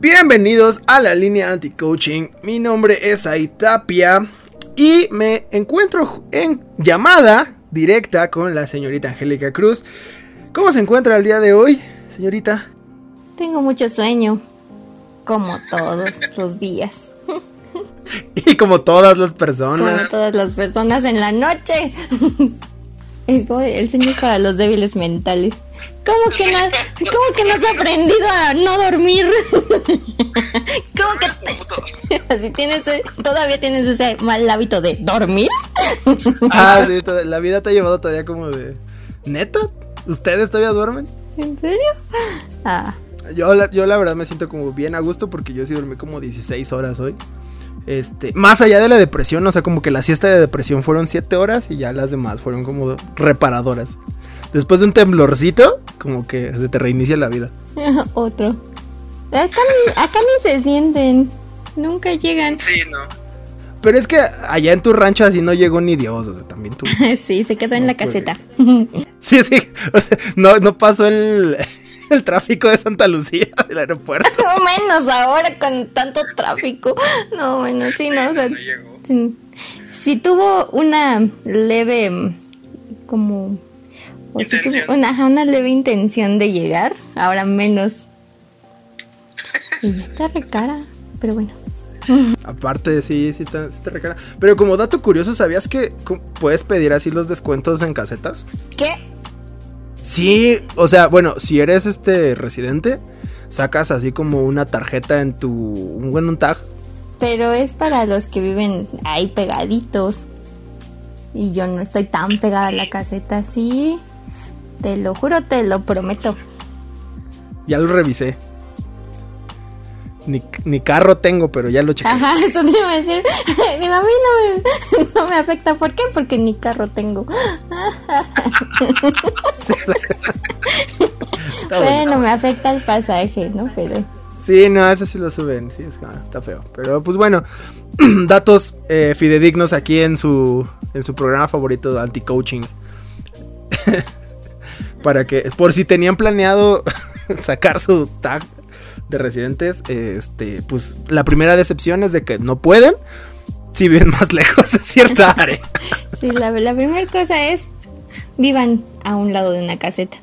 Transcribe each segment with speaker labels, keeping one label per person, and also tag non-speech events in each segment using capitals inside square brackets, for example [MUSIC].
Speaker 1: Bienvenidos a la línea anti-coaching. Mi nombre es Aitapia y me encuentro en llamada directa con la señorita Angélica Cruz. ¿Cómo se encuentra el día de hoy, señorita?
Speaker 2: Tengo mucho sueño, como todos los días. [LAUGHS]
Speaker 1: Y como todas las personas.
Speaker 2: Como todas las personas en la noche. [LAUGHS] El, el sueño es para los débiles mentales. ¿Cómo que, no, ¿Cómo que no has aprendido a no dormir? [LAUGHS] ¿Cómo que te, [LAUGHS] así tienes, todavía tienes ese mal hábito de dormir? [LAUGHS]
Speaker 1: Ah, sí, toda- la vida te ha llevado todavía como de... ¿Neta? ¿Ustedes todavía duermen?
Speaker 2: ¿En serio? Ah,
Speaker 1: Yo la, yo la verdad me siento como bien a gusto porque yo sí dormí como 16 horas hoy. Este, más allá de la depresión, o sea, como que la siesta de depresión fueron 7 horas y ya las demás fueron como reparadoras. Después de un temblorcito, como que se te reinicia la vida. [LAUGHS]
Speaker 2: otro. Acá ni, acá ni se sienten. Nunca llegan.
Speaker 3: Sí, no.
Speaker 1: Pero es que allá en tu rancho así no llegó ni Dios, o sea, también tú. [LAUGHS]
Speaker 2: Sí, se quedó en la caseta. [LAUGHS]
Speaker 1: Sí, sí, o sea, no, no pasó el, el tráfico de Santa Lucía del aeropuerto.
Speaker 2: No menos ahora con tanto tráfico. No, bueno, sí, no, o sea,
Speaker 3: No llegó.
Speaker 2: sí, sí tuvo una leve, mm, como, o sí tuvo una, una leve intención de llegar, ahora menos. [LAUGHS] Y ya está re cara, pero bueno.
Speaker 1: Aparte, sí, sí está, sí está re cara. Pero como dato curioso, ¿sabías que puedes pedir así los descuentos en casetas?
Speaker 2: ¿Qué?
Speaker 1: Sí, o sea, bueno, si eres este residente, sacas así como una tarjeta en tu, un buen un tag.
Speaker 2: Pero es para los que viven ahí pegaditos. Y yo no estoy tan pegada a la caseta así. Te lo juro, te lo prometo.
Speaker 1: Ya lo revisé. Ni, ni carro tengo, pero ya lo chequé.
Speaker 2: Ajá, [LAUGHS] eso te iba a decir. [LAUGHS] Digo, a mí no me, [LAUGHS] no me afecta. ¿Por qué? Porque ni carro tengo.
Speaker 1: Bueno.
Speaker 2: Bueno, me afecta el pasaje, ¿no? Pero.
Speaker 1: Sí, no, eso sí lo suben. Sí, es ah, está feo. Pero pues bueno, [CLEARS THROAT] datos eh, fidedignos aquí en su, en su programa favorito de anti-coaching. Para que, por si tenían planeado [LAUGHS] sacar su tag de residentes, este, pues la primera decepción es de que no pueden si viven más [LAUGHS] lejos de cierta [LAUGHS] área.
Speaker 2: Sí, la, la primera cosa es. Vivan a un lado de una caseta.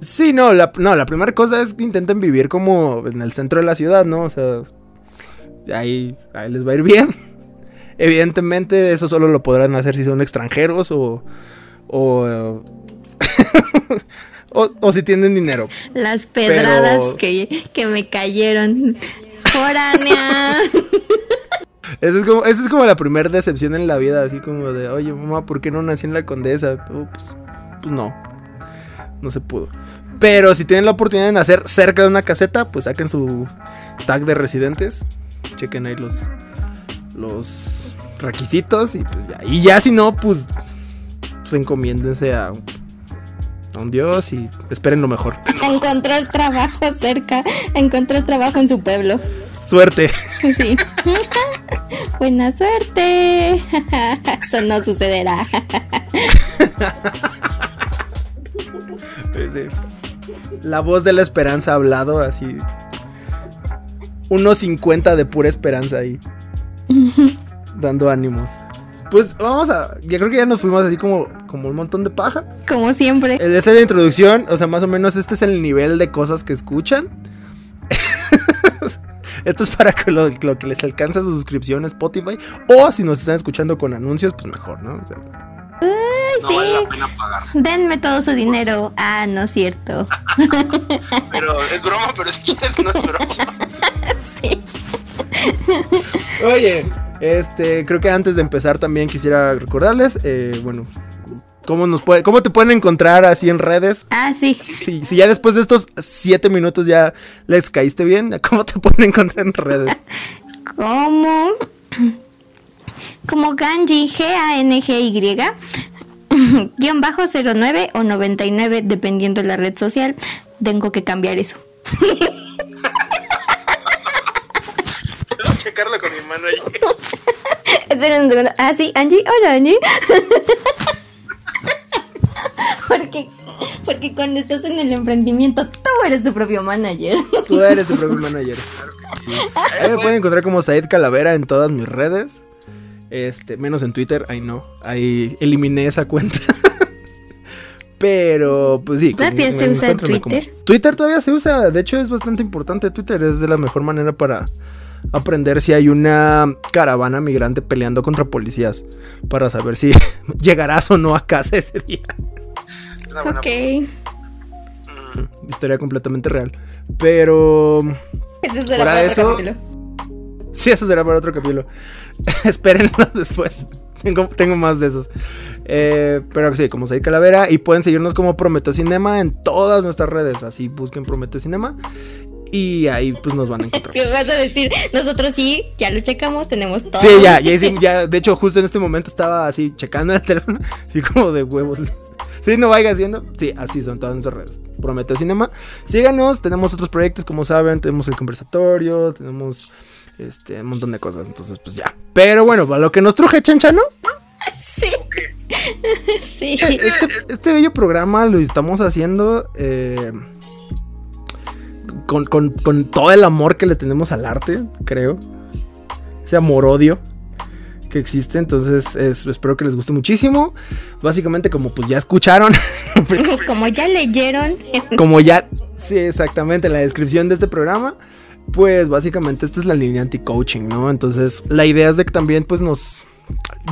Speaker 1: Sí, no, la, no, la primera cosa es que intenten vivir como en el centro de la ciudad, ¿no? O sea, ahí, ahí les va a ir bien. Evidentemente, eso solo lo podrán hacer si son extranjeros o. o. [LAUGHS] o, o si tienen dinero.
Speaker 2: Las pedradas
Speaker 1: Pero-
Speaker 2: que, que me cayeron. Foránea. [LAUGHS]
Speaker 1: Eso es como, eso es como la primera decepción en la vida, así como de, oye, mamá, ¿por qué no nací en la condesa? Oh, pues, pues no, no se pudo. Pero si tienen la oportunidad de nacer cerca de una caseta, pues saquen su tag de residentes, chequen ahí los, los requisitos y pues ya. Y ya si no, pues, pues encomiéndense a, a un dios y esperen lo mejor.
Speaker 2: Encontrar trabajo cerca. Encontrar trabajo en su pueblo.
Speaker 1: Suerte.
Speaker 2: Sí. [LAUGHS] Buena suerte. [LAUGHS] Eso no sucederá. [LAUGHS]
Speaker 1: La voz de la esperanza ha hablado así. Unos 50 de pura esperanza ahí. dando ánimos. Pues vamos a. Yo creo que ya nos fuimos así como, como un montón de paja.
Speaker 2: Como siempre.
Speaker 1: Esa es la introducción. O sea, más o menos este es el nivel de cosas que escuchan. [LAUGHS] Esto es para que lo, lo que les alcanza su suscripción a Spotify. O si nos están escuchando con anuncios, pues mejor, ¿no? O sea,
Speaker 3: No
Speaker 2: sí.
Speaker 3: vale la pena pagar.
Speaker 2: Denme todo su dinero. Ah, no es cierto. [LAUGHS]
Speaker 3: Pero es broma, pero es que no es broma. [LAUGHS]
Speaker 2: Sí.
Speaker 1: Oye, este, creo que antes de empezar también quisiera recordarles, eh, bueno, ¿Cómo, nos puede, ¿Cómo te pueden encontrar así en redes?
Speaker 2: Ah, sí.
Speaker 1: Si, si ya después de estos siete minutos ya les caíste bien, [LAUGHS] ¿cómo te pueden encontrar en redes?
Speaker 2: Como. Como Ganji, G-A-N-G-Y. Guión bajo 09 o 99, dependiendo de la red social. Tengo que cambiar eso. [LAUGHS]
Speaker 3: Checarlo con mi mano. [LAUGHS]
Speaker 2: Esperen un segundo. Ah, sí, Angie. Hola, Angie. [LAUGHS] porque, porque cuando estás en el emprendimiento, tú eres tu propio manager.
Speaker 1: Tú eres tu propio manager. [LAUGHS] Ahí me pueden encontrar como Said Calavera en todas mis redes. Este, menos en Twitter, ahí no. Ahí eliminé esa cuenta. Pero, pues sí.
Speaker 2: ¿Todavía se usa
Speaker 1: como-
Speaker 2: Twitter?
Speaker 1: Twitter todavía se usa. De hecho, es bastante importante. Twitter es de la mejor manera para aprender si hay una caravana migrante peleando contra policías. Para saber si [LAUGHS] llegarás o no a casa ese día.
Speaker 3: Buena
Speaker 2: Ok.
Speaker 1: Historia completamente real. Pero.
Speaker 2: Eso será para
Speaker 1: de
Speaker 2: otro
Speaker 1: eso-
Speaker 2: capítulo.
Speaker 1: Sí, eso será para otro capítulo. [LAUGHS] Espérenlo [LAUGHS] después. Tengo, tengo más de esos. Eh, pero sí, como Said Calavera. Y pueden seguirnos como Prometeo Cinema en todas nuestras redes. Así busquen Prometeo Cinema. Y ahí pues nos van a encontrar.
Speaker 2: ¿Qué [LAUGHS] vas a decir? Nosotros sí, ya lo checamos, tenemos todo.
Speaker 1: Sí, ya, ya, [LAUGHS] ya, de hecho, justo en este momento estaba así checando el [LAUGHS] teléfono, así como de huevos. Sí, no vaya haciendo. Sí, así son todas nuestras redes. Prometeo Cinema. Síganos, tenemos otros proyectos, como saben, tenemos el conversatorio, tenemos este un montón de cosas. Entonces, pues ya. Pero bueno, para lo que nos truje, Chancha, ¿no?
Speaker 2: Sí. sí.
Speaker 1: Este, este bello programa lo estamos haciendo eh, con, con- con todo el amor que le tenemos al arte, creo. Ese amor-odio que existe. Entonces, es- espero que les guste muchísimo. Básicamente, como pues ya escucharon, [LAUGHS]
Speaker 2: Como ya leyeron.
Speaker 1: como ya, sí, exactamente, en la descripción de este programa. Pues básicamente esta es la línea anti-coaching, ¿no? Entonces, la idea es de que también pues nos...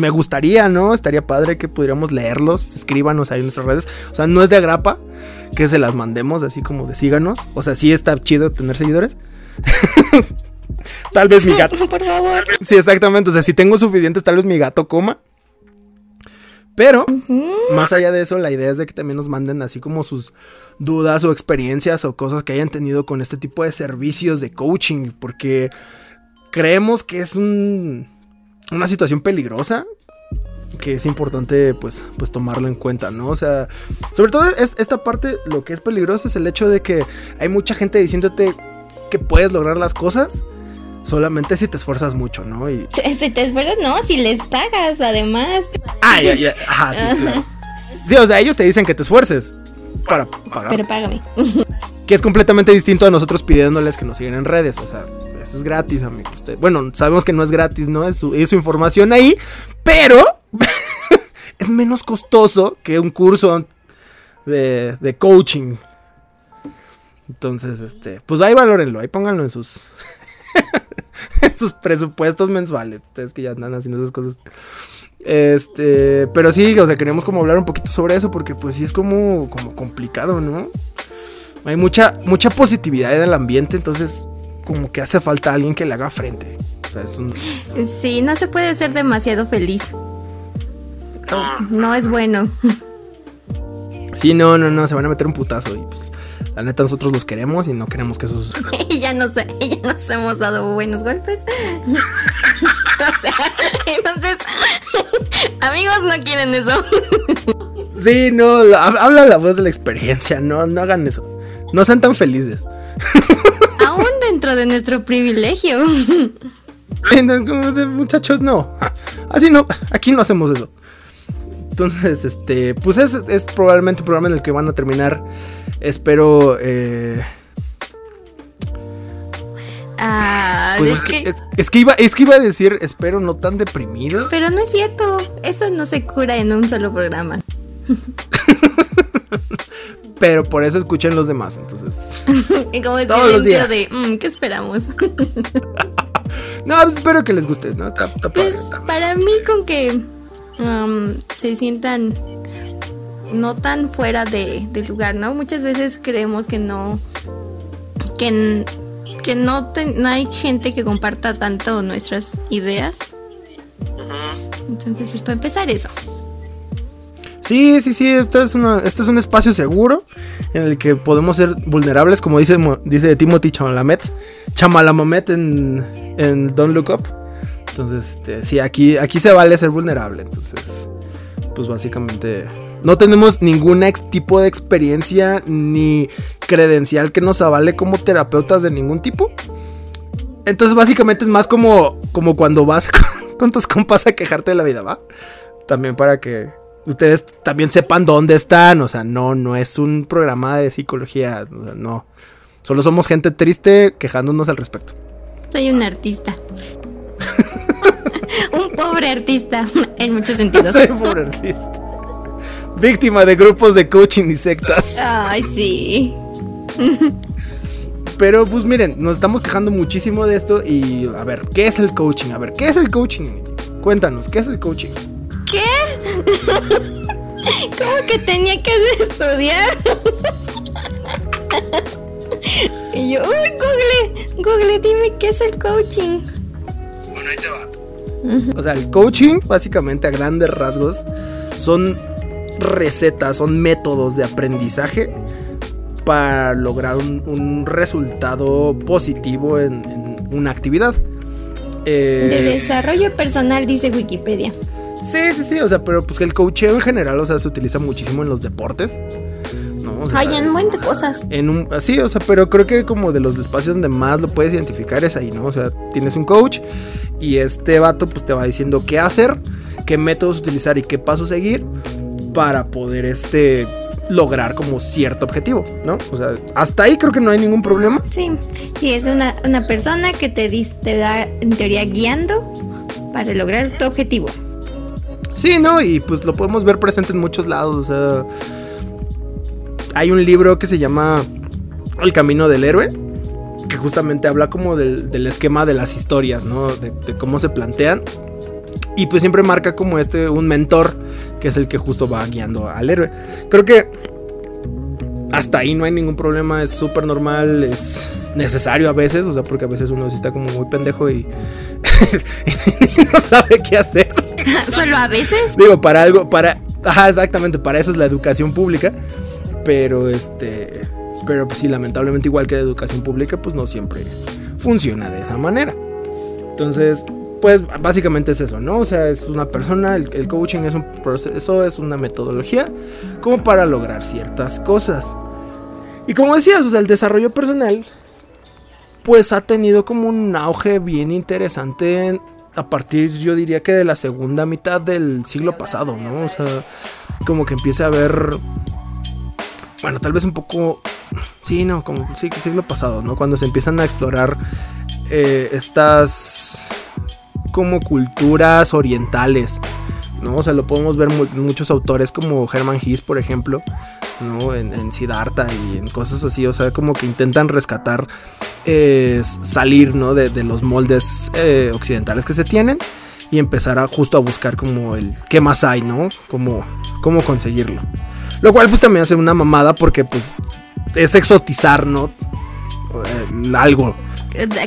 Speaker 1: Me gustaría, ¿no? Estaría padre que pudiéramos leerlos, escríbanos ahí en nuestras redes. O sea, no es de agrapa que se las mandemos así como de síganos. O sea, sí está chido tener seguidores. [LAUGHS] tal vez mi gato. [LAUGHS]
Speaker 2: Por favor.
Speaker 1: Sí, exactamente. O sea, si tengo suficientes, tal vez mi gato coma. Pero, más allá de eso, la idea es de que también nos manden así como sus dudas o experiencias o cosas que hayan tenido con este tipo de servicios de coaching. Porque creemos que es un, una situación peligrosa. Que es importante, pues, pues tomarlo en cuenta, ¿no? O sea, sobre todo es- esta parte, lo que es peligroso es el hecho de que hay mucha gente diciéndote que puedes lograr las cosas solamente si te esfuerzas mucho, ¿no? Y, [LAUGHS]
Speaker 2: Si te esfuerzas, no, si les pagas, además.
Speaker 1: Ah, ya, ya. Ajá, sí, claro. Sí, o sea, ellos te dicen que te esfuerces para pagar.
Speaker 2: Pero págame.
Speaker 1: Que es completamente distinto a nosotros pidiéndoles que nos sigan en redes. O sea, eso es gratis, amigos. Usted- bueno, sabemos que no es gratis, ¿no? Es su, es información ahí. Pero [LAUGHS] es menos costoso que un curso de, de coaching. Entonces, este, pues ahí valórenlo, ahí pónganlo en sus [LAUGHS] en sus presupuestos mensuales. Ustedes que ya andan haciendo esas cosas. Este, pero sí, o sea, queremos como hablar un poquito sobre eso porque pues sí es como, como complicado, ¿no? Hay mucha, mucha positividad en el ambiente, entonces como que hace falta alguien que le haga frente. O sea, es un...
Speaker 2: Sí, no se puede ser demasiado feliz. No es bueno. [LAUGHS]
Speaker 1: Sí, no, no, no, se van a meter un putazo y pues la neta nosotros los queremos y no queremos que eso suceda.
Speaker 2: y [LAUGHS] ya nos, [LAUGHS] y ya nos hemos dado buenos golpes. o sea, entonces, amigos no quieren eso.
Speaker 1: Sí, no, la- habla la voz de la experiencia, no, no hagan eso. No sean tan felices.
Speaker 2: Aún dentro de nuestro privilegio. [LAUGHS]
Speaker 1: Como de muchachos, no. [LAUGHS] Así no, aquí no hacemos eso. Entonces, este, pues es, es probablemente un programa en el que van a terminar. Espero. Eh,
Speaker 2: Ah,
Speaker 1: pues
Speaker 2: es
Speaker 1: es, que,
Speaker 2: que-
Speaker 1: es, es que iba, es que iba a decir, espero no tan deprimido.
Speaker 2: Pero no es cierto. Eso no se cura en un solo programa. [LAUGHS]
Speaker 1: Pero por eso escuchen los demás. Entonces. [LAUGHS]
Speaker 2: Y como el
Speaker 1: Todos los
Speaker 2: silencio
Speaker 1: días.
Speaker 2: de, mm, ¿qué esperamos? [LAUGHS]
Speaker 1: No, pues espero que les guste, ¿no? Está, está padre.
Speaker 2: Pues para mí con que um, se sientan no tan fuera de, de lugar, ¿no? Muchas veces creemos que no, que, que no, te- no hay gente que comparta tanto nuestras ideas. Entonces, pues para empezar eso.
Speaker 1: Sí, sí, sí, esto es, esto es un espacio seguro en el que podemos ser vulnerables, como dice, dice Timothy Chamalamet, Chamalamamet en, en Don't Look Up. Entonces, este, sí, aquí, aquí se vale ser vulnerable. Entonces, pues básicamente no tenemos ningún tipo de experiencia ni credencial que nos avale como terapeutas de ningún tipo. Entonces, básicamente es más como, como cuando vas [LAUGHS] con tus compas a quejarte de la vida, ¿va? También para que ustedes también sepan dónde están. O sea, no, no es un programa de psicología. O sea, no. Solo somos gente triste quejándonos al respecto.
Speaker 2: Soy un artista. [LAUGHS] un pobre artista, en muchos sentidos. [LAUGHS]
Speaker 1: Soy pobre artista. Víctima de grupos de coaching y sectas.
Speaker 2: Ay, sí.
Speaker 1: Pero pues miren, nos estamos quejando muchísimo de esto y a ver, ¿qué es el coaching? A ver, ¿qué es el coaching? Cuéntanos, ¿qué es el coaching?
Speaker 2: ¿Cómo que tenía que estudiar? y yo, uy, Google, Google, dime qué es el coaching.
Speaker 3: Bueno, ahí te va.
Speaker 1: O sea, el coaching, básicamente a grandes rasgos, son recetas, son métodos de aprendizaje para lograr un, un resultado positivo en, en una actividad. Eh,
Speaker 2: De desarrollo personal, dice Wikipedia.
Speaker 1: Sí, sí, sí, o sea, pero pues que el coacheo en general, o sea, se utiliza muchísimo en los deportes. ¿no? O sea,
Speaker 2: Hay un buen de cosas.
Speaker 1: en un así, o sea, pero creo que como de los espacios donde más lo puedes identificar es ahí, ¿no? O sea, tienes un coach y este vato pues te va diciendo qué hacer, qué métodos utilizar y qué pasos seguir para poder este lograr como cierto objetivo, ¿no? O sea, hasta ahí creo que no hay ningún problema.
Speaker 2: Sí, sí, es una, una persona que te, dis- te da, en teoría, guiando para lograr tu objetivo.
Speaker 1: Sí, ¿no? Y pues lo podemos ver presente en muchos lados. O sea, hay un libro que se llama El Camino del Héroe, que justamente habla como del, esquema de las historias, ¿no? De, cómo se plantean. Y pues siempre marca como este, un mentor, que es el que justo va guiando al héroe. Creo que hasta ahí no hay ningún problema, es súper normal, es necesario a veces, o sea, porque a veces uno sí está como muy pendejo y [LAUGHS] no sabe qué hacer. [LAUGHS]
Speaker 2: Solo a veces.
Speaker 1: Digo, para algo, para. Ajá, exactamente, para eso es la educación pública. Pero este. Pero pues sí, lamentablemente, igual que la educación pública, pues no siempre funciona de esa manera. Entonces, pues básicamente es eso, ¿no? O sea, es una persona, el, coaching es un proceso, es una metodología como para lograr ciertas cosas. Y como decías, o sea, el desarrollo personal, pues ha tenido como un auge bien interesante en- a partir, yo diría que de la segunda mitad del siglo pasado, ¿no? O sea, como que empieza a haber, bueno, tal vez un poco, sí, no, como sí, siglo pasado, ¿no? Cuando se empiezan a explorar eh, estas como culturas orientales, ¿no? O sea, lo podemos ver muchos autores como Herman Hesse, por ejemplo, ¿no? En, en Siddhartha y en cosas así, o sea, como que intentan rescatar, eh, salir, ¿no? De, de los moldes eh, occidentales que se tienen y empezar a justo a buscar como el qué más hay, ¿no? Como, cómo conseguirlo. Lo cual pues también hace una mamada porque pues es exotizar, ¿no? Eh, algo.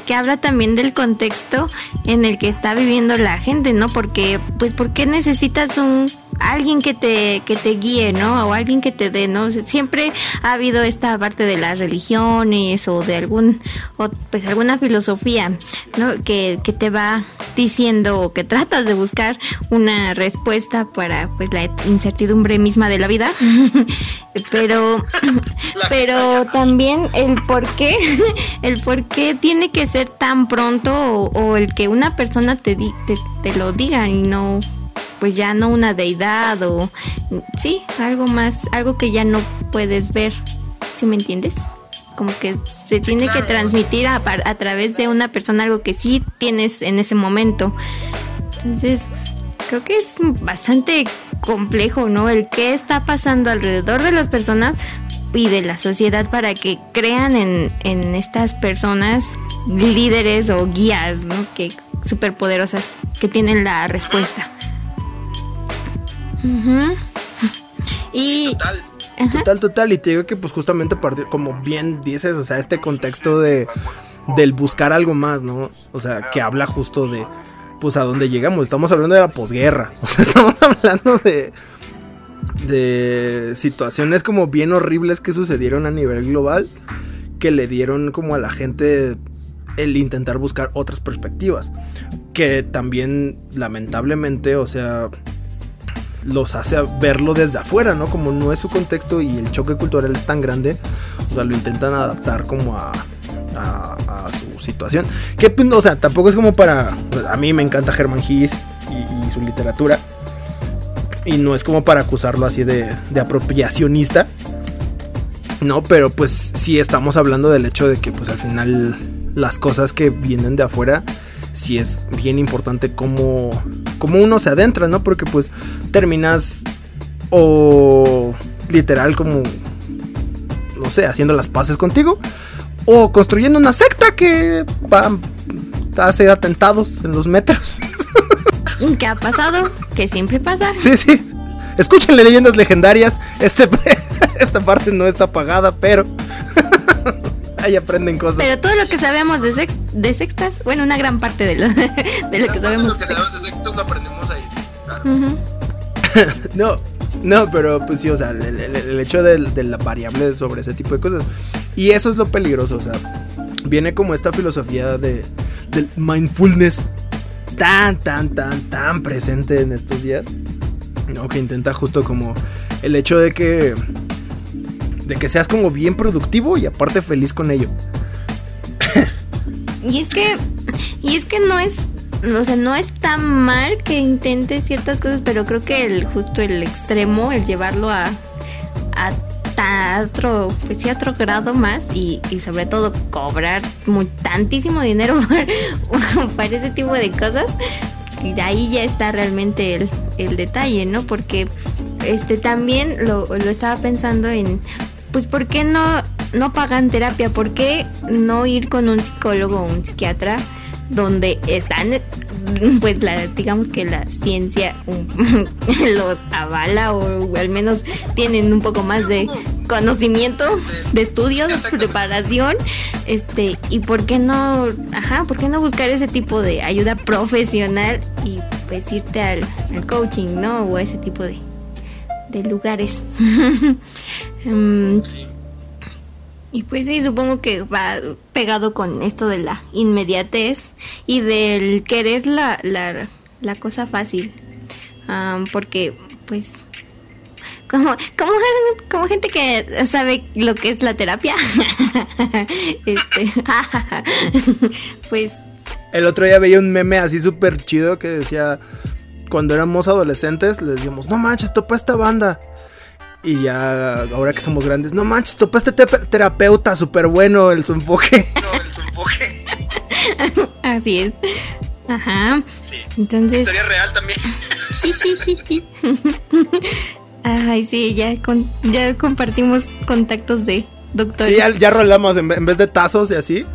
Speaker 2: que habla también del contexto en el que está viviendo la gente, ¿no? Porque, pues, ¿por qué necesitas un alguien que te, que te guíe, ¿no? O alguien que te dé, ¿no? Siempre ha habido esta parte de las religiones o de algún, o pues alguna filosofía, ¿no? Que, que te va diciendo o que tratas de buscar una respuesta para, pues, la incertidumbre misma de la vida. [LAUGHS] Pero, pero también el por qué, [LAUGHS] el por qué tiene que ser tan pronto o, o el que una persona te, di- te, te lo diga y no, pues ya no una deidad o, sí, algo más, algo que ya no puedes ver, ¿sí me entiendes? Como que se tiene que transmitir a, a través de una persona algo que sí tienes en ese momento. Entonces, creo que es bastante complejo, ¿no? El qué está pasando alrededor de las personas y de la sociedad para que crean en, en estas personas líderes o guías, ¿no? Que superpoderosas, que tienen la respuesta. Ujú. Y
Speaker 3: Total.
Speaker 1: Total, total. Y te digo que pues justamente a partir, como bien dices, o sea, este contexto de del buscar algo más, ¿no? O sea, que habla justo de pues a dónde llegamos. Estamos hablando de la posguerra. [LAUGHS] O sea, estamos hablando de de situaciones como bien horribles que sucedieron a nivel global que le dieron como a la gente el intentar buscar otras perspectivas que también lamentablemente o sea los hace verlo desde afuera, ¿no? Como no es su contexto y el choque cultural es tan grande, o sea, lo intentan adaptar como a, su situación. Que, pues, o sea, tampoco es como para... A mí me encanta Hesse y, y su literatura. Y no es como para acusarlo así de, de apropiacionista. No, pero pues sí estamos hablando del hecho de que pues al final las cosas que vienen de afuera sí es bien importante cómo, cómo uno se adentra, ¿no? Porque pues terminas o literal como, no sé, haciendo las paces contigo o construyendo una secta que va, hace atentados en los metros. [LAUGHS]
Speaker 2: ¿Qué ha pasado? Que siempre pasa.
Speaker 1: Sí, sí. Escúchenle leyendas legendarias. Este, [LAUGHS] esta parte no está pagada, pero ahí aprenden cosas.
Speaker 2: Pero todo lo que sabemos de, sex, de sextas, bueno, una gran parte de lo, de lo que sabemos
Speaker 3: Lo que sabemos de sextos lo aprendemos ahí. Claro. [LAUGHS]
Speaker 1: No, no, pero pues sí, o sea, el, el- el hecho de, de la variable sobre ese tipo de cosas. Y eso es lo peligroso, o sea, viene como esta filosofía de, del mindfulness tan, tan, tan, tan presente en estos días. No, que intenta justo como el hecho de que de que seas como bien productivo y aparte feliz con ello.
Speaker 2: Y es que, y es que no es, o sea, no es tan mal que intentes ciertas cosas, pero creo que el justo el extremo, el llevarlo a, a, otro, pues sí, otro grado más y, y sobre todo cobrar tantísimo dinero [LAUGHS] para ese tipo de cosas, y ahí ya está realmente el, el detalle, ¿no? Porque este también lo, lo estaba pensando en, pues, ¿por qué no, no pagan terapia? ¿Por qué no ir con un psicólogo o un psiquiatra donde están, pues, la, digamos que la ciencia um, [LAUGHS] los avala o al menos tienen un poco más de conocimiento, de estudio, de preparación, este, y por qué no, ajá, por qué no buscar ese tipo de ayuda profesional y pues irte al, al coaching, ¿no? O ese tipo de, de lugares. [LAUGHS] Mm,
Speaker 3: Sí.
Speaker 2: y pues sí, supongo que va pegado con esto de la inmediatez y del querer la, la, la cosa fácil. Am, porque, pues, como, como, como gente que sabe lo que es la terapia, [LAUGHS] este, [LAUGHS] pues,
Speaker 1: El otro día veía un meme así súper chido que decía, cuando éramos adolescentes, le decíamos, no manches, topa esta banda. Y ya, ahora que somos grandes, no manches, topa este te- terapeuta súper bueno, el su enfoque. [LAUGHS]
Speaker 3: No, el su enfoque. [LAUGHS]
Speaker 2: así es. Ajá.
Speaker 3: Sí.
Speaker 2: Entonces,
Speaker 3: Historia real también. [LAUGHS]
Speaker 2: sí, sí, sí, sí. Ay, sí, ya, con, ya compartimos contactos de doctores.
Speaker 1: Sí, ya, ya rolamos, en, en vez de tazos y así,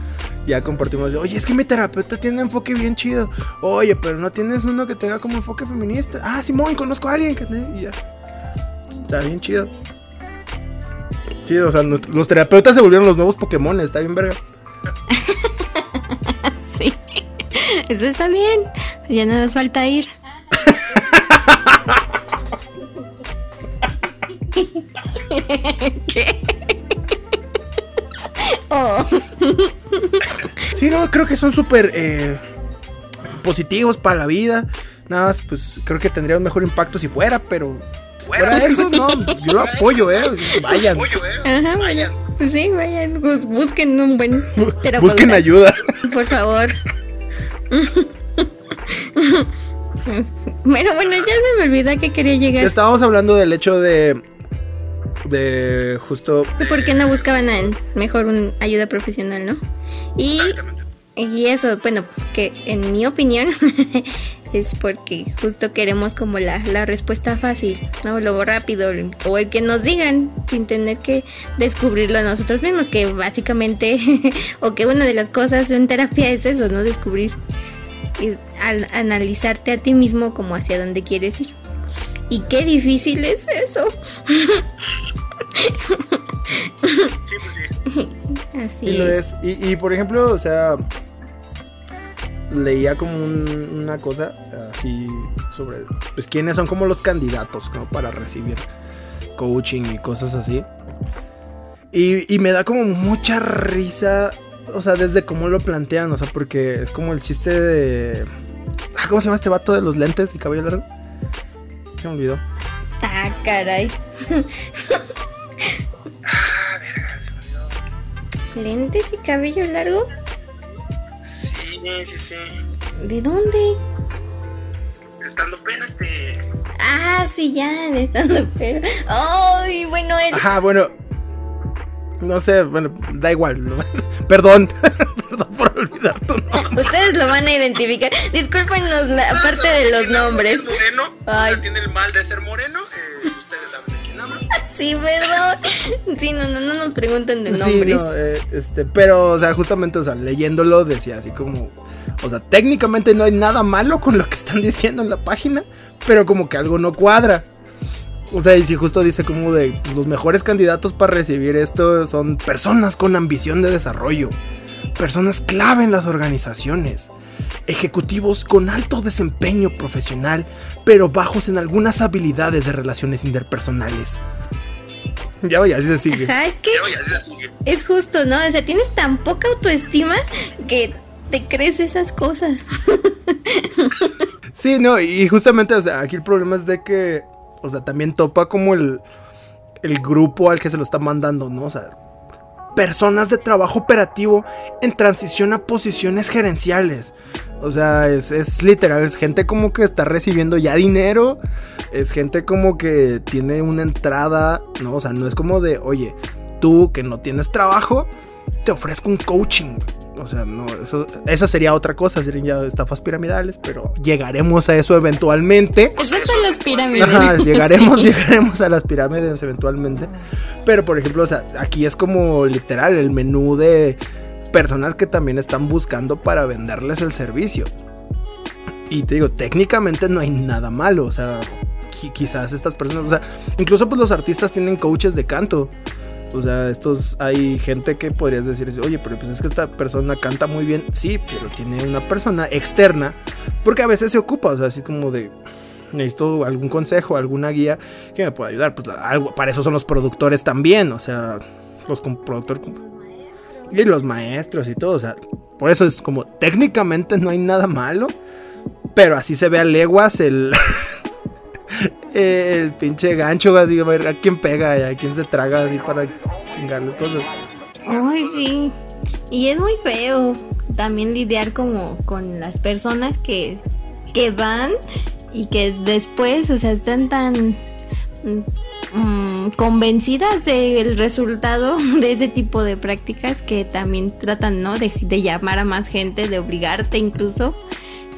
Speaker 1: ya compartimos. de, Oye, es que mi terapeuta tiene enfoque bien chido. Oye, pero no tienes uno que tenga como enfoque feminista. Ah, Simón, conozco a alguien que... Y ya. Está bien chido. Sí, o sea, los terapeutas se volvieron los nuevos Pokémon, está bien verga. [LAUGHS]
Speaker 2: Sí. Eso está bien. Ya no nos falta ir. [LAUGHS] [LAUGHS] ¿Qué? Oh.
Speaker 1: Sí, no, creo que son súper eh, positivos para la vida. Nada más, pues creo que tendría un mejor impacto si fuera, pero fuera de eso, no, yo [LAUGHS] lo apoyo, eh. Vayan,
Speaker 3: eh.
Speaker 2: Ajá,
Speaker 3: Vayan.
Speaker 2: pues sí, vayan, bus- busquen un buen [LAUGHS] terapeuta.
Speaker 1: busquen ayuda.
Speaker 2: Por favor. Bueno, bueno, ya se me olvidó que quería llegar.
Speaker 1: Estábamos hablando del hecho de. De justo.
Speaker 2: ¿Por qué no buscaban a- mejor una ayuda profesional, no? Y, eso, bueno, que en mi opinión [LAUGHS] es porque justo queremos como la, la respuesta fácil, ¿no? Lo rápido, o el que nos digan sin tener que descubrirlo nosotros mismos, que básicamente, [LAUGHS] o que una de las cosas en terapia es eso, ¿no? Descubrir y al analizarte a ti mismo como hacia dónde quieres ir. Y qué difícil es eso. [LAUGHS]
Speaker 3: Sí, pues sí. [LAUGHS]
Speaker 2: Así
Speaker 1: Y
Speaker 2: es.
Speaker 1: es. Y, y, por ejemplo, o sea. Leía como un- una cosa así sobre. Pues quiénes son como los candidatos como para recibir coaching y cosas así. Y, y me da como mucha risa, o sea, desde cómo lo plantean, o sea, porque es como el chiste de... Ah, ¿Cómo se llama este vato de los lentes y cabello largo? Se me olvidó.
Speaker 2: Ah, caray. [LAUGHS] ¿Lentes y cabello largo?
Speaker 3: Sí, sí, sí.
Speaker 2: ¿De dónde?
Speaker 3: Estando pena, este.
Speaker 2: Ah, sí, ya, de estando pero. Ay, bueno, él.
Speaker 1: Ajá, bueno. No sé, bueno, da igual. [LAUGHS] Perdón. [LAUGHS] Perdón por olvidar tu nombre.
Speaker 2: Ustedes lo van a identificar. Discúlpenos la parte de los nombres.
Speaker 3: Es moreno.
Speaker 2: Ay.
Speaker 3: tiene el mal de ser moreno. Eh,
Speaker 2: Sí, perdón. Sí, no, no, no nos pregunten de
Speaker 1: Sí,
Speaker 2: nombres.
Speaker 1: no, eh, este, pero, o sea, justamente, o sea, leyéndolo decía así como, o sea, técnicamente no hay nada malo con lo que están diciendo en la página, pero como que algo no cuadra. O sea, y si justo dice como de pues, los mejores candidatos para recibir esto son personas con ambición de desarrollo, personas clave en las organizaciones, ejecutivos con alto desempeño profesional, pero bajos en algunas habilidades de relaciones interpersonales. [LAUGHS] Ya voy, así se sigue.
Speaker 2: Ajá, es que
Speaker 3: Ya, así sigue.
Speaker 2: es justo, ¿no? O sea, tienes tan poca autoestima que te crees esas cosas. [LAUGHS]
Speaker 1: Sí, no, y justamente, o sea, aquí el problema es de que, o sea, también topa como el, el grupo al que se lo está mandando, ¿no? O sea, personas de trabajo operativo en transición a posiciones gerenciales. O sea, es, es literal, es gente como que está recibiendo ya dinero, es gente como que tiene una entrada, ¿no? O sea, no es como de, oye, tú que no tienes trabajo, te ofrezco un coaching. O sea, no, eso, esa sería otra cosa, serían ya estafas piramidales, pero llegaremos a eso eventualmente.
Speaker 2: Excepto las pirámides.
Speaker 1: Ajá, [LAUGHS] llegaremos, llegaremos a las pirámides eventualmente. Pero por ejemplo, o sea, aquí es como literal el menú de personas que también están buscando para venderles el servicio. Y te digo, técnicamente no hay nada malo, o sea, qui- quizás estas personas, o sea, incluso pues los artistas tienen coaches de canto. O sea, estos hay gente que podrías decir, oye, pero pues es que esta persona canta muy bien. Sí, pero tiene una persona externa. Porque a veces se ocupa, o sea, así como de, necesito algún consejo, alguna guía que me pueda ayudar. Pues algo, para eso son los productores también, o sea, los productores y los maestros y todo, o sea, por eso es como técnicamente no hay nada malo, pero así se ve a leguas el [LAUGHS] [LAUGHS] el pinche gancho, así a ver a quién pega y a quién se traga así para chingarles cosas.
Speaker 2: Ay, sí. Y es muy feo también lidiar como con las personas que, que van y que después, o sea, están tan mm, convencidas del resultado [LAUGHS] de ese tipo de prácticas que también tratan, ¿no? De, de llamar a más gente, de obligarte incluso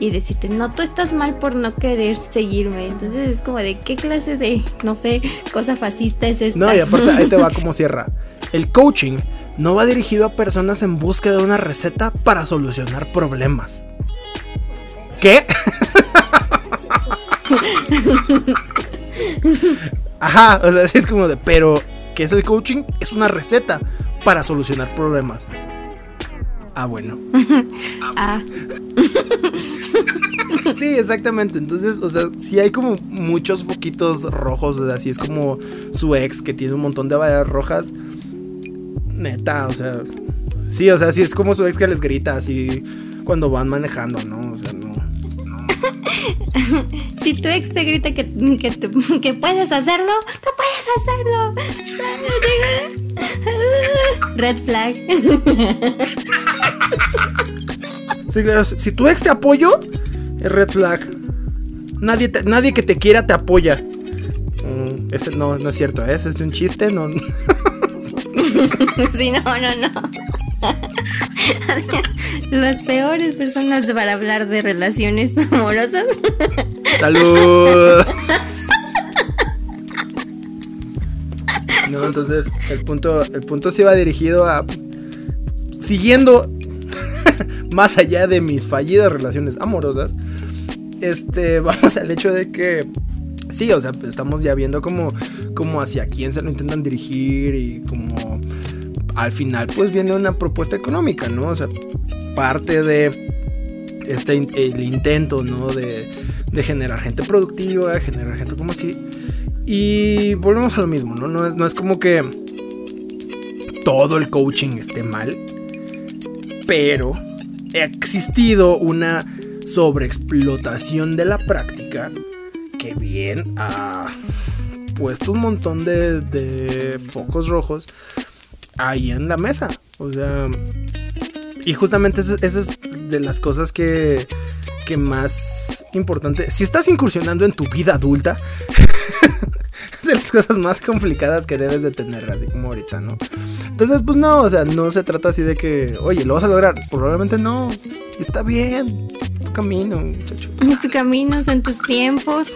Speaker 2: y decirte, no, tú estás mal por no querer seguirme. Entonces es como de qué clase de, no sé, cosa fascista es esta.
Speaker 1: No, y aparte ahí te va [LAUGHS] como cierra. El coaching no va dirigido a personas en búsqueda de una receta para solucionar problemas. ¿Qué? [LAUGHS] Ajá, o sea, es como de, pero ¿qué es el coaching? Es una receta para solucionar problemas. Ah, bueno. [LAUGHS]
Speaker 2: Ah,
Speaker 1: Sí, exactamente. Entonces, o sea, sí hay como muchos foquitos rojos. O sea, así es como su ex que tiene un montón de vallas rojas. Neta, o sea. Sí, o sea, sí es como su ex que les grita así cuando van manejando, ¿no? O sea, no. [LAUGHS]
Speaker 2: Si tu ex te grita que, que puedes hacerlo, tú puedes hacerlo. [LAUGHS] Red flag.
Speaker 1: Sí, claro, si tu ex te apoyo, es red flag. Nadie, te- nadie que te quiera te apoya. Mm, ese no, no es cierto, ¿eh? ese es un chiste, no. [LAUGHS]
Speaker 2: Sí, no, no, no. [LAUGHS] Las peores personas para hablar de relaciones amorosas. [LAUGHS]
Speaker 1: ¡Salud! No, entonces el punto, el punto sí va dirigido a siguiendo más allá de mis fallidas relaciones amorosas. Este, [LAUGHS] vamos al hecho de que sí, o sea, estamos ya viendo como, como hacia quién se lo intentan dirigir y como al final pues viene una propuesta económica, ¿no? O sea, parte de este el intento, ¿no? De, de generar gente productiva, generar gente como así. Y volvemos a lo mismo, ¿no? No es, no es como que todo el coaching esté mal, pero ha existido una sobreexplotación de la práctica que bien ha puesto un montón de, de focos rojos ahí en la mesa. O sea, y justamente eso, es de las cosas que, que más importante. Si estás incursionando en tu vida adulta, [LAUGHS] [LAUGHS] es de las cosas más complicadas que debes de tener, así como ahorita, ¿no? Entonces, pues no, o sea, no se trata así de que, oye, lo vas a lograr. Probablemente no. Está bien. Tu camino, muchacho.
Speaker 2: Es tu camino, son tus tiempos.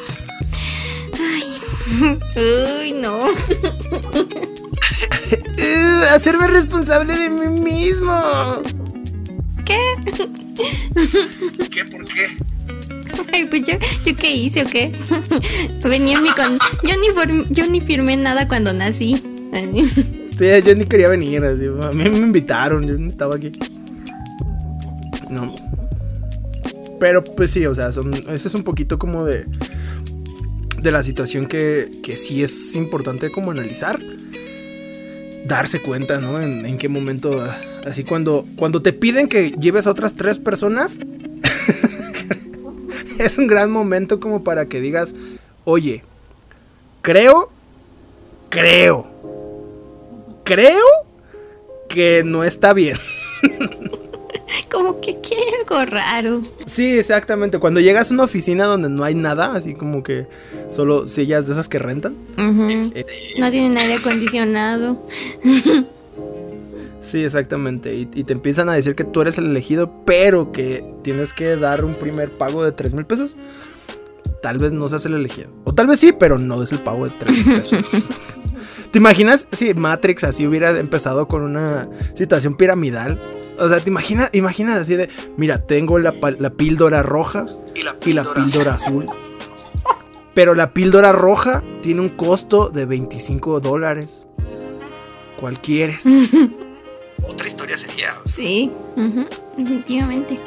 Speaker 2: Ay. [LAUGHS] Uy, no. [LAUGHS]
Speaker 1: Uh, hacerme responsable de mí mismo.
Speaker 2: ¿Qué?
Speaker 3: ¿Qué? ¿Por qué? [LAUGHS]
Speaker 2: Ay, pues yo, yo qué hice o qué? [LAUGHS] Venía en mi con. Yo ni, yo ni firmé nada cuando nací.
Speaker 1: Sí, yo ni quería venir. a mí me invitaron, yo no estaba aquí. No. Pero pues sí, o sea, eso es un poquito como de. De la situación que, que sí es importante como analizar. Darse cuenta, ¿no? En, en qué momento. Así cuando, cuando te piden que lleves a otras tres personas. [LAUGHS] es un gran momento como para que digas, oye, creo, creo, creo que no está bien. [LAUGHS]
Speaker 2: Como que hay algo raro.
Speaker 1: Sí, exactamente. Cuando llegas a una oficina donde no hay nada, así como que solo sillas de esas que rentan. Eh,
Speaker 2: No tienen aire acondicionado. [LAUGHS]
Speaker 1: Sí, exactamente. Y, y te empiezan a decir que tú eres el elegido, pero que tienes que dar un primer pago de 3 mil pesos. Tal vez no seas el elegido. O tal vez sí, pero no des el pago de 3 mil pesos. [LAUGHS] ¿Te imaginas si Matrix así hubiera empezado con una situación piramidal? O sea, te imaginas, imaginas así de, mira, tengo la, píldora roja
Speaker 3: Y la
Speaker 1: y la píldora azul. Pero la píldora roja tiene un costo de 25 dólares. ¿Cuál quieres? [LAUGHS]
Speaker 3: Otra historia sería.
Speaker 2: Sí, ujú, definitivamente.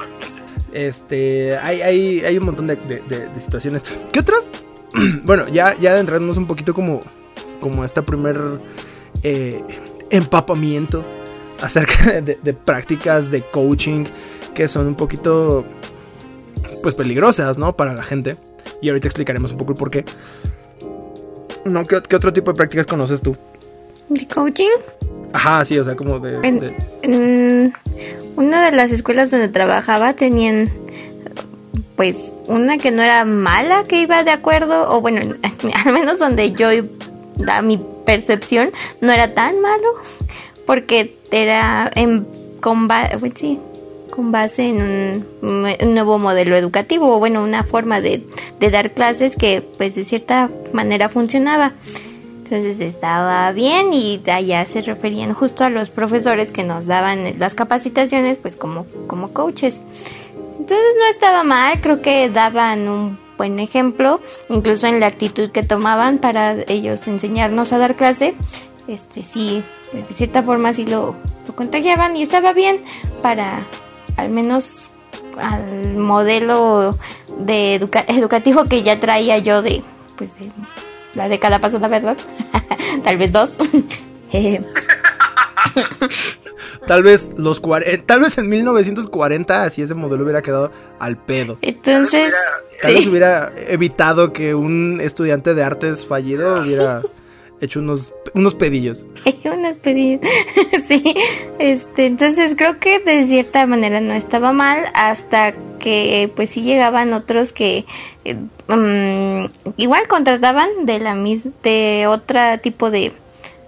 Speaker 1: Este, hay, hay, hay un montón de, de- de- de situaciones. ¿Qué otras? [CLEARS THROAT] bueno, ya, ya adentrarnos un poquito como, como a este primer eh, empapamiento acerca [LAUGHS] de, de prácticas de coaching que son un poquito, pues, peligrosas, ¿no? Para la gente. Y ahorita explicaremos un poco el por qué. No, ¿qué, qué otro tipo de prácticas conoces tú?
Speaker 2: ¿De coaching?
Speaker 1: Ajá, sí, o sea, como de...
Speaker 2: En,
Speaker 1: de-
Speaker 2: en una de las escuelas donde trabajaba tenían pues una que no era mala, que iba de acuerdo, o bueno, [LAUGHS] al menos donde yo da mi percepción, no era tan malo, porque era en, con, sí, con base en un, un nuevo modelo educativo, o bueno, una forma de, de dar clases que pues de cierta manera funcionaba. Entonces estaba bien y allá se referían justo a los profesores que nos daban las capacitaciones pues como, como coaches. Entonces no estaba mal, creo que daban un buen ejemplo, incluso en la actitud que tomaban para ellos enseñarnos a dar clase. Este sí, de cierta forma sí lo, lo contagiaban y estaba bien para al menos al modelo de educa- educativo que ya traía yo de pues de la década pasada, ¿verdad? [LAUGHS] Tal vez dos. [LAUGHS] Eh,
Speaker 1: Tal vez los 40, tal vez en 1940 así ese modelo hubiera quedado al pedo.
Speaker 2: Entonces,
Speaker 1: Tal vez
Speaker 2: sí.
Speaker 1: hubiera evitado que un estudiante de artes fallido hubiera [LAUGHS] hecho unos, unos pedillos. [LAUGHS]
Speaker 2: Unas pedidas. [LAUGHS] sí. Este, entonces creo que de cierta manera no estaba mal hasta que pues sí llegaban otros que eh, mm, igual contrataban de la misma de otro tipo de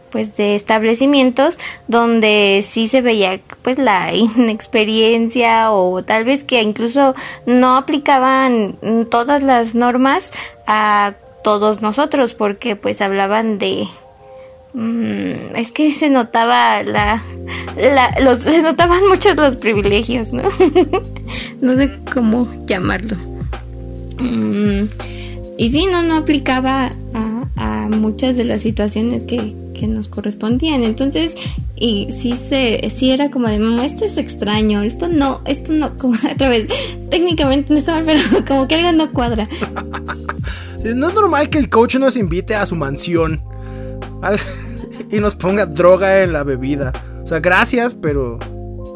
Speaker 2: pues de establecimientos donde sí se veía pues la [LAUGHS] inexperiencia o tal vez que incluso no aplicaban todas las normas a todos nosotros porque pues hablaban de Mm, es que se notaba la, los [LAUGHS] se notaban muchos los privilegios, ¿no? [LAUGHS] no sé cómo llamarlo. Mm, y sí, no, no aplicaba a, a muchas de las situaciones que, que nos correspondían. Entonces, y sí se, sí era como de, "Mm, esto es extraño, esto no, esto no, [LAUGHS] como otra vez, técnicamente no estaba, pero como que algo no cuadra.
Speaker 1: No es normal que el coach nos invite a su mansión [LAUGHS] y nos ponga droga en la bebida. O sea, gracias, pero,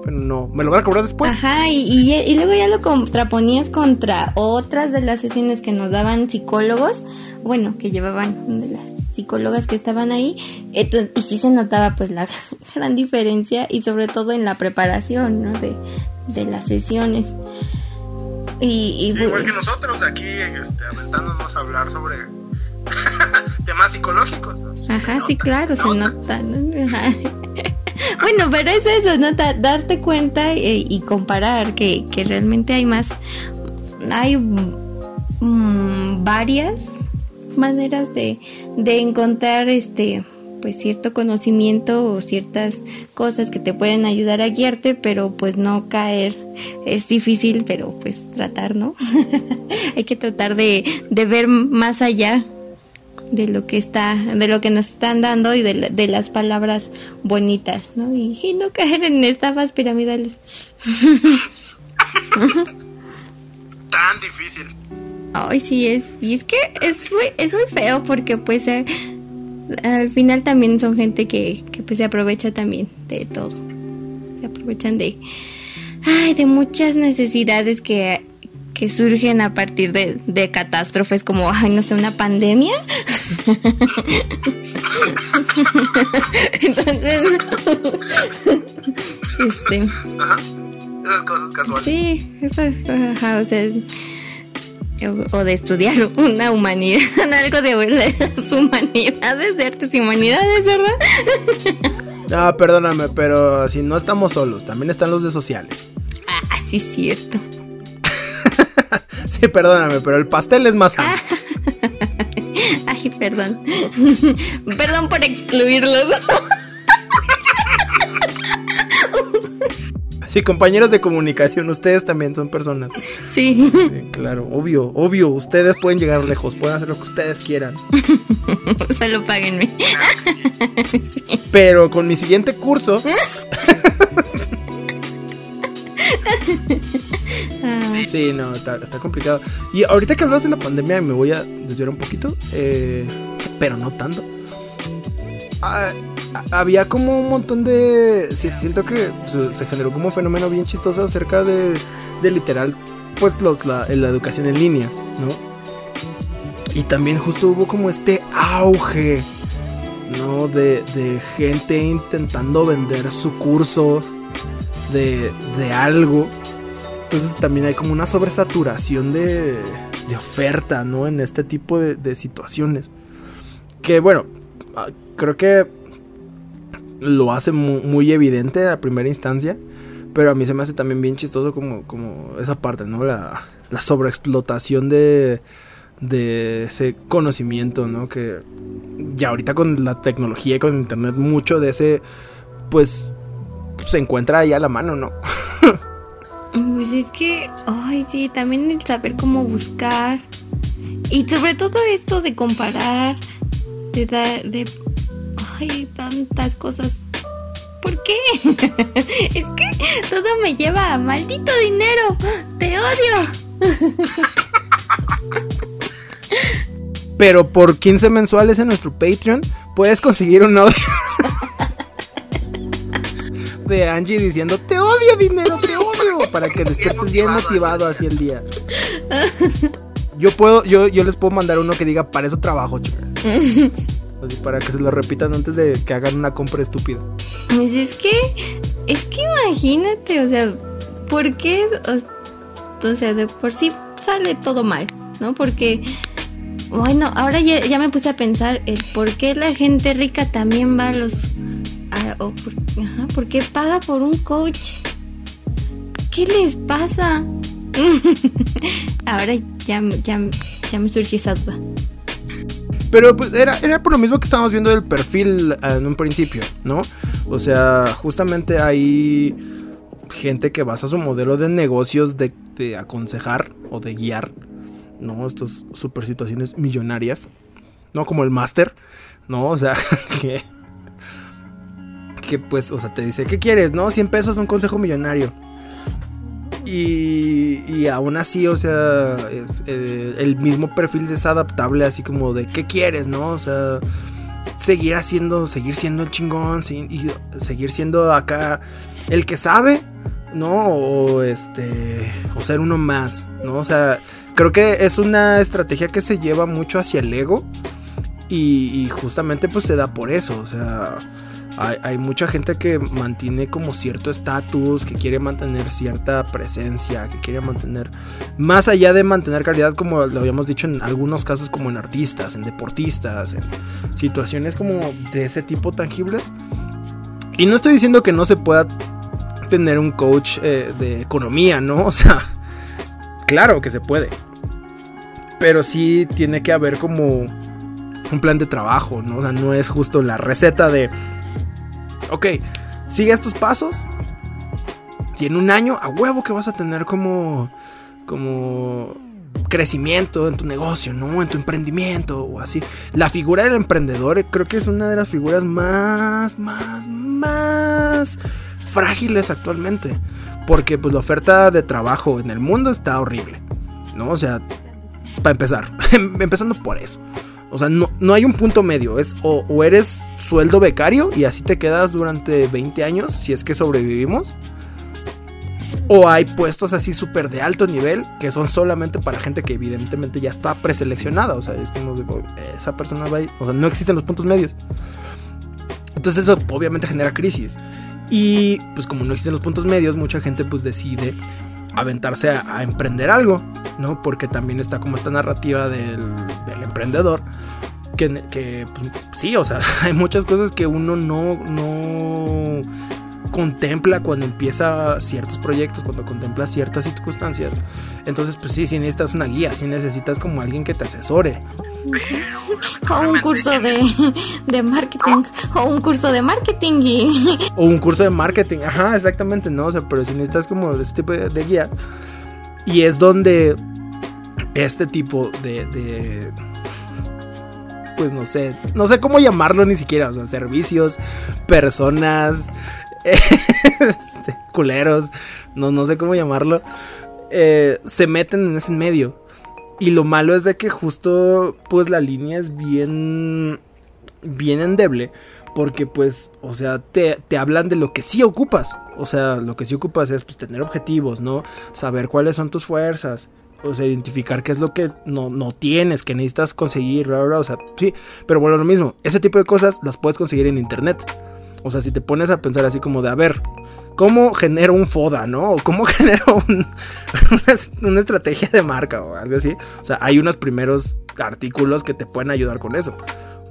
Speaker 1: pero no. ¿Me lo van a cobrar después?
Speaker 2: Ajá, y luego ya lo contraponías contra otras de las sesiones que nos daban psicólogos, bueno, que llevaban de las psicólogas que estaban ahí, Entonces, y sí se notaba pues la [LAUGHS] gran diferencia y sobre todo en la preparación, ¿no? De, de las sesiones. Y, y,
Speaker 3: Igual que nosotros aquí, este, aventándonos a hablar sobre [LAUGHS] temas psicológicos. ¿no?
Speaker 2: Ajá, sí, claro, se
Speaker 3: nota.
Speaker 2: nota. ¿no? Ajá. [LAUGHS] Bueno, pero es eso, ¿no? Da- darte cuenta eh, y comparar que, que realmente hay más, hay mm, varias maneras de, de encontrar este pues cierto conocimiento o ciertas cosas que te pueden ayudar a guiarte, pero pues no caer es difícil, pero pues tratar, ¿no? [LAUGHS] hay que tratar de, de ver más allá de lo que está, de lo que nos están dando y de, de las palabras bonitas, ¿no? Y, y no caer en estafas piramidales. [LAUGHS]
Speaker 3: Tan difícil.
Speaker 2: Ay, sí es. Y es que es muy, es muy feo porque pues eh, al final también son gente que, que pues se aprovecha también de todo. Se aprovechan de, ay, de muchas necesidades que, que surgen a partir de, de catástrofes como, ay, no sé, una pandemia. [LAUGHS] Entonces, [LAUGHS] este,
Speaker 3: Ajá. Esas cosas casuales.
Speaker 2: Sí, eso es, ajá, o sea, o, de estudiar una humanidad, [LAUGHS] algo de las humanidades, de artes y humanidades, ¿verdad? [LAUGHS]
Speaker 1: No, perdóname, pero si no estamos solos, también están los de sociales.
Speaker 2: Ah, sí, cierto. [LAUGHS]
Speaker 1: Sí, perdóname, pero el pastel es más amplio.
Speaker 2: Ay, perdón. perdón por excluirlos.
Speaker 1: Sí, compañeros de comunicación, ustedes también son personas.
Speaker 2: sí.
Speaker 1: Sí, claro, obvio, obvio, ustedes pueden llegar lejos, pueden hacer lo que ustedes quieran. [LAUGHS]
Speaker 2: Solo páguenme. [LAUGHS] sí.
Speaker 1: Pero con mi siguiente curso,
Speaker 2: Ah,
Speaker 1: sí, no, está, está complicado. Y ahorita que hablas de la pandemia, me voy a desviar un poquito, eh, pero no tanto. Ah, había como un montón de... si- Siento que se, se generó como un fenómeno bien chistoso acerca de, de literal, pues los, la, educación en línea, ¿no? Y también justo hubo como este auge, ¿no? De, de gente intentando vender su curso de, de algo. Entonces también hay como una sobresaturación de, oferta, ¿no? En este tipo de, situaciones. Que bueno, creo que lo hace mu- muy, evidente a primera instancia. Pero a mí se me hace también bien chistoso como, como esa parte, ¿no? La, la sobreexplotación de, de ese conocimiento, ¿no? Que ya ahorita con la tecnología y con internet mucho de ese, pues, se encuentra ahí a la mano, ¿no? [LAUGHS]
Speaker 2: Pues es que, ay, sí, también el saber cómo buscar. Y sobre todo esto de comparar, de dar, de, ay, tantas cosas. ¿Por qué? [LAUGHS] es que todo me lleva a maldito dinero. Te odio.
Speaker 1: Pero por 15 mensuales en nuestro Patreon puedes conseguir un audio [LAUGHS] de Angie diciendo te odio dinero, te odio, para que despiertes bien motivado así el día. [LAUGHS] Yo puedo, yo, yo les puedo mandar uno que diga para eso trabajo, chica. [LAUGHS] Así para que se lo repitan antes de que hagan una compra estúpida.
Speaker 2: Pues es que, es que imagínate, o sea, ¿por qué? O, o sea, de por sí sale todo mal, ¿no? Porque, bueno, ahora ya, ya me puse a pensar el por qué la gente rica también va a los... a- o por, ajá, ¿por qué paga por un coach? ¿Qué les pasa? [LAUGHS] ahora ya, ya, me surgió esa duda.
Speaker 1: Pero pues era, era por lo mismo que estábamos viendo del perfil en un principio, ¿no? O sea, justamente hay gente que basa su modelo de negocios de, de aconsejar o de guiar, ¿no? Estas super situaciones millonarias, ¿no? Como el máster, ¿no? O sea, [LAUGHS] que... Que pues, o sea, te dice, ¿qué quieres? No, 100 pesos, un consejo millonario. Y, Y, aún así, o sea, eh, el mismo perfil es adaptable, así como de qué quieres, ¿no? O sea, seguir haciendo, seguir siendo el chingón, seguir, y seguir siendo acá el que sabe, ¿no? O este, o ser uno más, ¿no? O sea, creo que es una estrategia que se lleva mucho hacia el ego y, y justamente pues se da por eso, o sea hay, mucha gente que mantiene como cierto estatus, que quiere mantener cierta presencia, que quiere mantener, más allá de mantener calidad, como lo habíamos dicho en algunos casos, como en artistas, en deportistas, en situaciones como de ese tipo tangibles. Y no estoy diciendo que no se pueda tener un coach eh, de economía, ¿no? [LAUGHS] O sea, claro que se puede. Pero sí tiene que haber como un plan de trabajo, ¿no? O sea, no es justo la receta de ok, sigue estos pasos. Y en un año, a huevo que vas a tener como. como. crecimiento en tu negocio, ¿no? En tu emprendimiento o así. La figura del emprendedor creo que es una de las figuras más. más. más. frágiles actualmente. Porque pues la oferta de trabajo en el mundo está horrible. ¿No? O sea, para empezar. [LAUGHS] empezando por eso. O sea, no, no, hay un punto medio. Es o, eres sueldo becario y así te quedas durante 20 años, si es que sobrevivimos. O hay puestos así súper de alto nivel que son solamente para gente que evidentemente ya está preseleccionada. O sea, es como, esa persona va a O sea, no existen los puntos medios. Entonces eso obviamente genera crisis. Y pues como no existen los puntos medios, mucha gente pues decide aventarse a, a, emprender algo, ¿no? Porque también está como esta narrativa del, del emprendedor. Que, que pues, sí, o sea, [LAUGHS] hay muchas cosas que uno no, no contempla cuando empieza ciertos proyectos, cuando contempla ciertas circunstancias. Entonces, pues sí, si necesitas una guía, si necesitas como alguien que te asesore.
Speaker 2: O un curso de, de marketing, o un curso de marketing y... [LAUGHS]
Speaker 1: O un curso de marketing, ajá, exactamente, no, o sea, pero si necesitas como de este tipo de, de guía. Y es donde este tipo de, de pues no sé, no sé cómo llamarlo ni siquiera, o sea, servicios, personas, [LAUGHS] este, culeros, no, no sé cómo llamarlo, eh, se meten en ese medio. Y lo malo es de que justo, pues la línea es bien, bien endeble. Porque pues, o sea, te, te, hablan de lo que sí ocupas. O sea, lo que sí ocupas es pues, tener objetivos, ¿no? Saber cuáles son tus fuerzas. O sea, identificar qué es lo que no, no tienes, que necesitas conseguir, bla, bla, bla. O sea, sí. Pero bueno, lo mismo. Ese tipo de cosas las puedes conseguir en internet. O sea, si te pones a pensar así como de, a ver, ¿cómo genero un FODA, no? O cómo [LAUGHS] genero un, una, una, estrategia de marca o algo así. O sea, hay unos primeros artículos que te pueden ayudar con eso.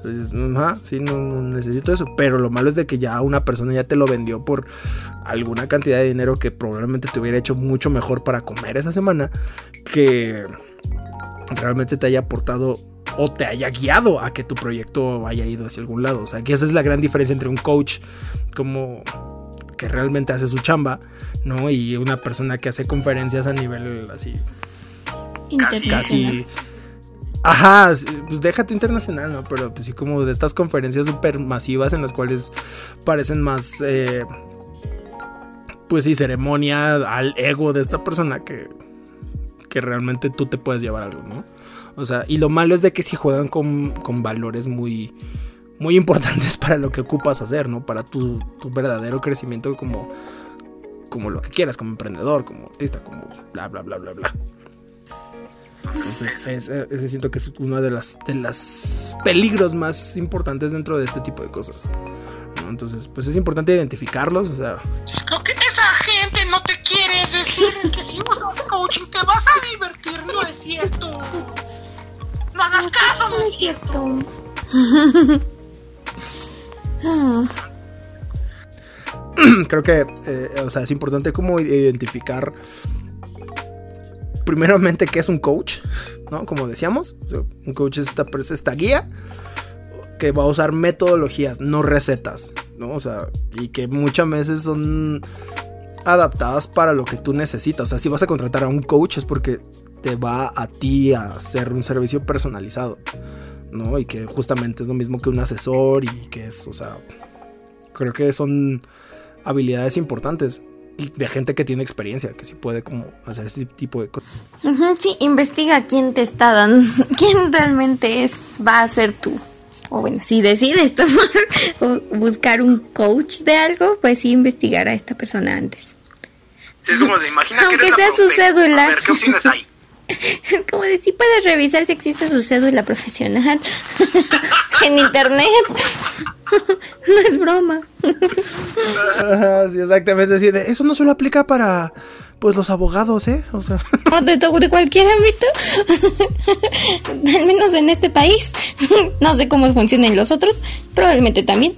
Speaker 1: Entonces, ajá, sí, no, no, necesito eso. Pero lo malo es de que ya una persona ya te lo vendió por alguna cantidad de dinero que probablemente te hubiera hecho mucho mejor para comer esa semana. Que realmente te haya aportado o te haya guiado a que tu proyecto haya ido hacia algún lado. O sea, que esa es la gran diferencia entre un coach como que realmente hace su chamba, ¿no? Y una persona que hace conferencias a nivel así casi Ajá, pues déjate internacional, ¿no? Pero pues sí como de estas conferencias súper masivas en las cuales parecen más, eh, pues sí, ceremonia al ego de esta persona que, que realmente tú te puedes llevar algo, ¿no? O sea, y lo malo es de que si juegan con, con valores muy, muy importantes [LAUGHS] para lo que ocupas hacer, ¿no? Para tu, tu verdadero crecimiento como, como lo que quieras, como emprendedor, como artista, como bla, bla, bla, bla, bla. Entonces, ese, ese siento que es uno de las de los peligros más importantes dentro de este tipo de cosas. ¿no? Entonces, pues es importante identificarlos, o sea.
Speaker 3: Lo que esa gente no te quiere decir es que si usas coaching te vas a divertir, no es cierto. No hagas caso, no es cierto. [LAUGHS] [CLEARS THROAT]
Speaker 1: Creo que, eh, o sea, es importante como identificar primeramente qué es un coach, ¿no? Como decíamos, un coach es esta, es esta guía que va a usar metodologías, no recetas, ¿no? O sea, y que muchas veces son adaptadas para lo que tú necesitas. O sea, si vas a contratar a un coach es porque te va a ti a hacer un servicio personalizado, ¿no? Y que justamente es lo mismo que un asesor y que es, o sea, creo que son habilidades importantes. Y de gente que tiene experiencia, que sí puede como hacer ese tipo de cosas.
Speaker 2: Sí, investiga quién te está dando, [LAUGHS] quién realmente es, va a ser tú. O bueno, si decides [LAUGHS] tomar o buscar un coach de algo, pues sí investigar a esta persona antes.
Speaker 3: Sí, es como de, imagina que
Speaker 2: Aunque sea su cédula.
Speaker 3: A ver, ¿qué opciones hay? [LAUGHS]
Speaker 2: Como de puedes revisar si existe su cédula profesional [LAUGHS] en internet. [LAUGHS] no es broma.
Speaker 1: Sí, exactamente. De, eso no solo aplica para pues los abogados, ¿eh? O sea,
Speaker 2: O de, de cualquier ámbito. Al menos en este país. No sé cómo funcionan los otros. Probablemente también.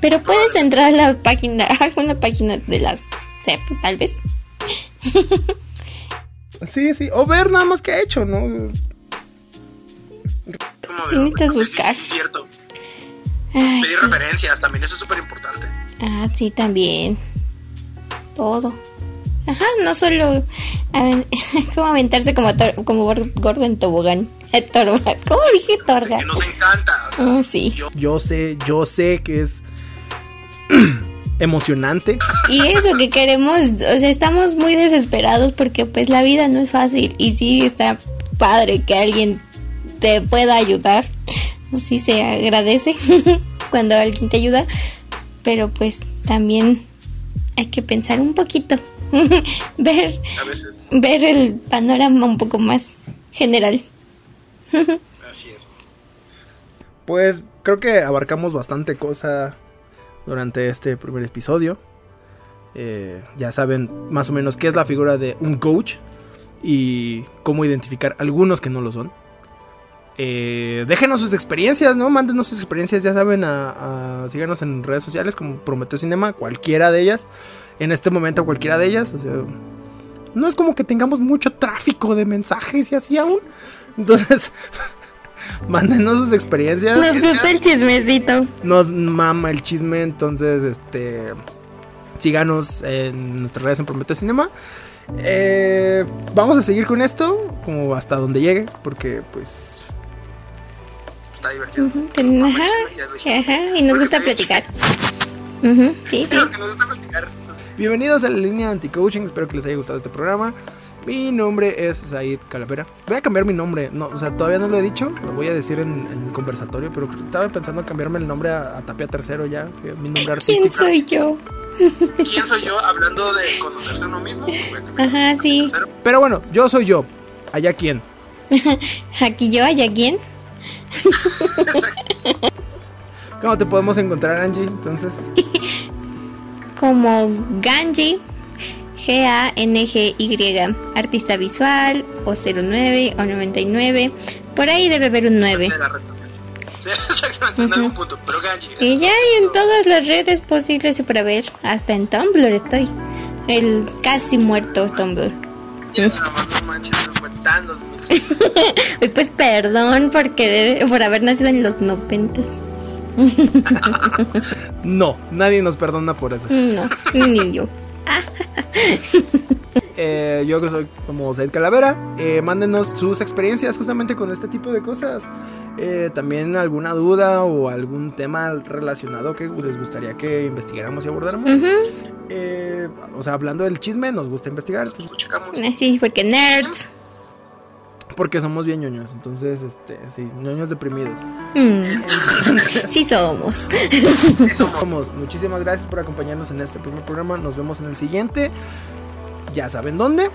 Speaker 2: Pero puedes entrar a la página, a alguna página de la CEP, tal vez.
Speaker 1: Sí, sí. O ver nada más que ha hecho, ¿no?
Speaker 2: Sí, necesitas buscar.
Speaker 3: Sí, sí, cierto.
Speaker 2: Ay,
Speaker 3: Pedir
Speaker 2: sí.
Speaker 3: referencias también, eso es súper importante.
Speaker 2: Ah, sí, también. Todo. Ajá, no solo aven- [LAUGHS] como aventarse como, tor- como gor- gordo en tobogán. [LAUGHS] Torba. ¿Cómo dije torga?
Speaker 3: Que nos encanta. o sea,
Speaker 2: Ah, sí.
Speaker 3: yo-
Speaker 1: Yo sé, yo sé que es [CLEARS THROAT] emocionante.
Speaker 2: Y eso que queremos, o sea, estamos muy desesperados porque pues la vida no es fácil y sí está padre que alguien te pueda ayudar. Sí se agradece [LAUGHS] cuando alguien te ayuda, pero pues también hay que pensar un poquito, [LAUGHS] ver ver el panorama un poco más general. [LAUGHS]
Speaker 3: así es.
Speaker 1: Pues creo que abarcamos bastante cosa durante este primer episodio. Eh, ya saben más o menos qué es la figura de un coach y cómo identificar algunos que no lo son. Eh, déjenos sus experiencias, ¿no? Mándenos sus experiencias, ya saben, a, a- síganos en redes sociales como Prometeo Cinema, cualquiera de ellas. En este momento cualquiera de ellas, o sea, no es como que tengamos mucho tráfico de mensajes y así aún. Entonces, [LAUGHS] [LAUGHS] mándenos sus experiencias
Speaker 2: Nos gusta el chismecito.
Speaker 1: nos mama el chisme, entonces este síganos en nuestras redes en Prometeo Cinema. Eh, vamos a seguir con esto como hasta donde llegue, porque pues
Speaker 3: Está divertido.
Speaker 2: Ajá, y nos gusta platicar. Ujú, Sí, sí.
Speaker 3: Sí, lo que nos gusta platicar.
Speaker 1: bienvenidos a la línea anti-coaching, espero que les haya gustado este programa. Mi nombre es Said Calavera. Voy a cambiar mi nombre, no, o sea, todavía no lo he dicho, lo voy a decir en, en conversatorio, pero estaba pensando en cambiarme el nombre a, a Tapia Tercero ya, sí, mi nombre
Speaker 2: ¿Quién
Speaker 1: artístico.
Speaker 2: soy yo?
Speaker 3: ¿Quién soy yo hablando de conocerse uno mismo? Bueno, [LAUGHS]
Speaker 2: Ajá, sí.
Speaker 1: Pero bueno, yo soy yo. Allá quién. [LAUGHS]
Speaker 2: Aquí yo, allá quién.
Speaker 1: ¿Cómo te podemos encontrar, Angie? Entonces, [LAUGHS]
Speaker 2: Como Ganji, G-A-N-G-Y, artista visual, o 09 o 99. Por ahí debe haber un 9.
Speaker 3: De la red social. Sí, [LAUGHS] exactamente, en algún punto. Pero Ganji.
Speaker 2: Y ya hay en todas las redes posibles para ver. Hasta en Tumblr estoy. El casi muerto Tumblr.
Speaker 3: Ya, nada más no manches, no fue tan 2006. [LAUGHS]
Speaker 2: Y pues perdón por querer, por haber nacido en los noventas. [LAUGHS]
Speaker 1: no, nadie nos perdona por eso.
Speaker 2: No, ni yo. [LAUGHS]
Speaker 1: Eh, yo que soy como Said Calavera. Eh, mándenos sus experiencias justamente con este tipo de cosas. Eh, también alguna duda o algún tema relacionado que les gustaría que investigáramos y abordáramos. Eh, o sea, hablando del chisme, nos gusta investigar. entonces,
Speaker 3: Checamos.
Speaker 2: Sí, porque nerds.
Speaker 1: Porque somos bien ñoños. Entonces, este, sí, ñoños deprimidos.
Speaker 2: Mm. [LAUGHS] Sí somos.
Speaker 1: Somos. Muchísimas gracias por acompañarnos en este primer programa. Nos vemos en el siguiente. Ya saben dónde.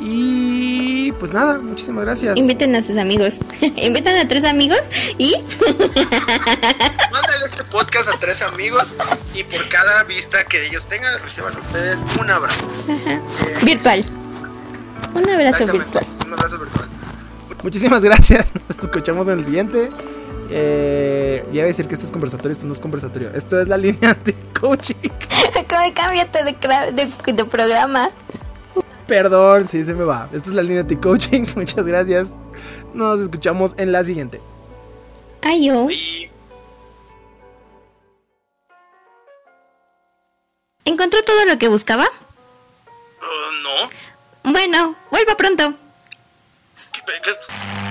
Speaker 1: Y pues nada, muchísimas gracias.
Speaker 2: Inviten a sus amigos. [LAUGHS] Invitan a tres amigos y [LAUGHS]
Speaker 3: Mándale este podcast a tres amigos y por cada vista que ellos tengan, reciban ustedes un abrazo.
Speaker 2: virtual. Un abrazo virtual.
Speaker 3: Un abrazo virtual.
Speaker 1: Muchísimas [LAUGHS] gracias. Nos escuchamos en el siguiente. Eh, ya iba a decir que esto es conversatorio, esto no es conversatorio. Esto es la [LAUGHS] línea de coaching. [LAUGHS]
Speaker 2: ¿Cómo cámbiate de, de, de programa?
Speaker 1: Perdón, sí, se me va. Esto es la línea de coaching. Muchas gracias. Nos escuchamos en la siguiente.
Speaker 2: Ay, yo.
Speaker 3: Y
Speaker 2: ¿Encontró todo lo que buscaba?
Speaker 3: uh, no.
Speaker 2: Bueno, vuelva pronto.
Speaker 3: because